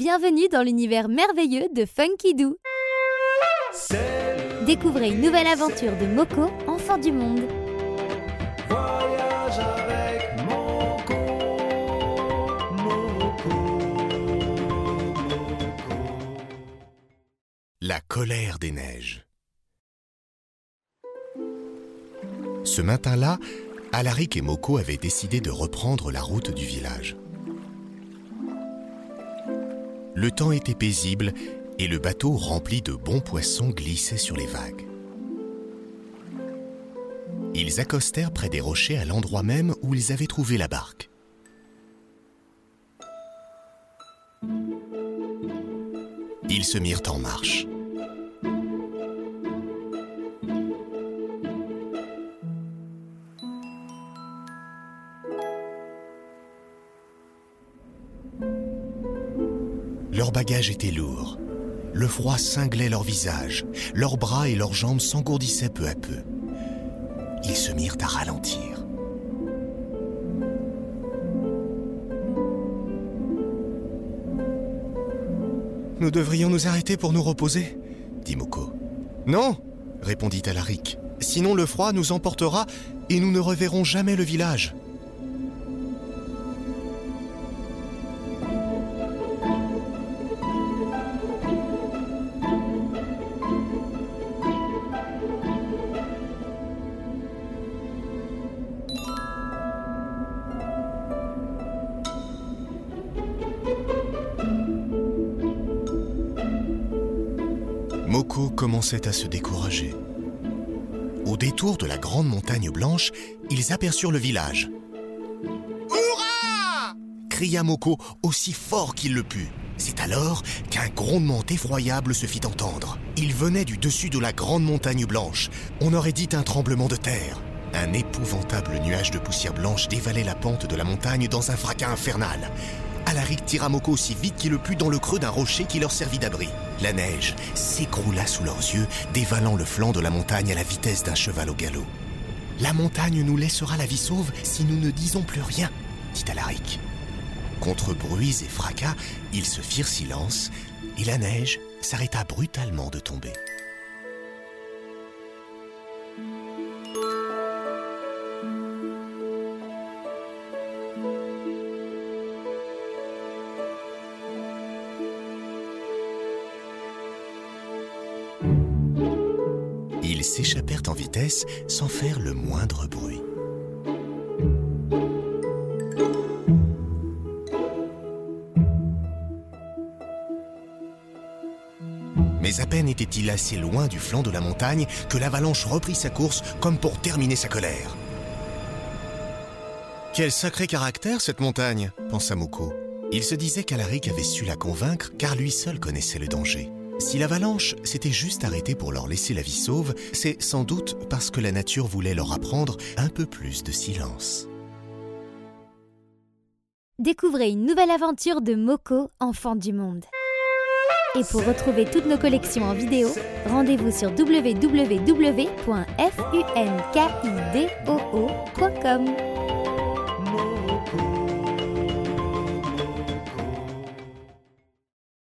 Bienvenue dans l'univers merveilleux de Funky Doo. Découvrez une nouvelle aventure de Moko, enfant du monde. Voyage avec Moko, Moko, Moko. La colère des neiges. Ce matin-là, Alaric et Moko avaient décidé de reprendre la route du village. Le temps était paisible et le bateau rempli de bons poissons glissait sur les vagues. Ils accostèrent près des rochers à l'endroit même où ils avaient trouvé la barque. Ils se mirent en marche. Leurs bagages étaient lourds. Le froid cinglait leurs visages, leurs bras et leurs jambes s'engourdissaient peu à peu. Ils se mirent à ralentir. Nous devrions nous arrêter pour nous reposer, dit Moko. Non, répondit Alaric. Sinon le froid nous emportera et nous ne reverrons jamais le village. Moko commençait à se décourager. Au détour de la grande montagne blanche, ils aperçurent le village. Hurrah cria Moko aussi fort qu'il le put. C'est alors qu'un grondement effroyable se fit entendre. Il venait du dessus de la grande montagne blanche. On aurait dit un tremblement de terre. Un épouvantable nuage de poussière blanche dévalait la pente de la montagne dans un fracas infernal. Alaric tira Moko aussi vite qu'il le put dans le creux d'un rocher qui leur servit d'abri. La neige s'écroula sous leurs yeux, dévalant le flanc de la montagne à la vitesse d'un cheval au galop. La montagne nous laissera la vie sauve si nous ne disons plus rien, dit Alaric. Contre bruits et fracas, ils se firent silence et la neige s'arrêta brutalement de tomber. Ils s'échappèrent en vitesse sans faire le moindre bruit. Mais à peine était-il assez loin du flanc de la montagne que l'avalanche reprit sa course comme pour terminer sa colère. Quel sacré caractère cette montagne, pensa Moko. Il se disait qu'Alaric avait su la convaincre car lui seul connaissait le danger. Si l'avalanche s'était juste arrêtée pour leur laisser la vie sauve, c'est sans doute parce que la nature voulait leur apprendre un peu plus de silence. Découvrez une nouvelle aventure de Moko, enfant du monde. Et pour retrouver toutes nos collections en vidéo, rendez-vous sur www.funkidoo.com.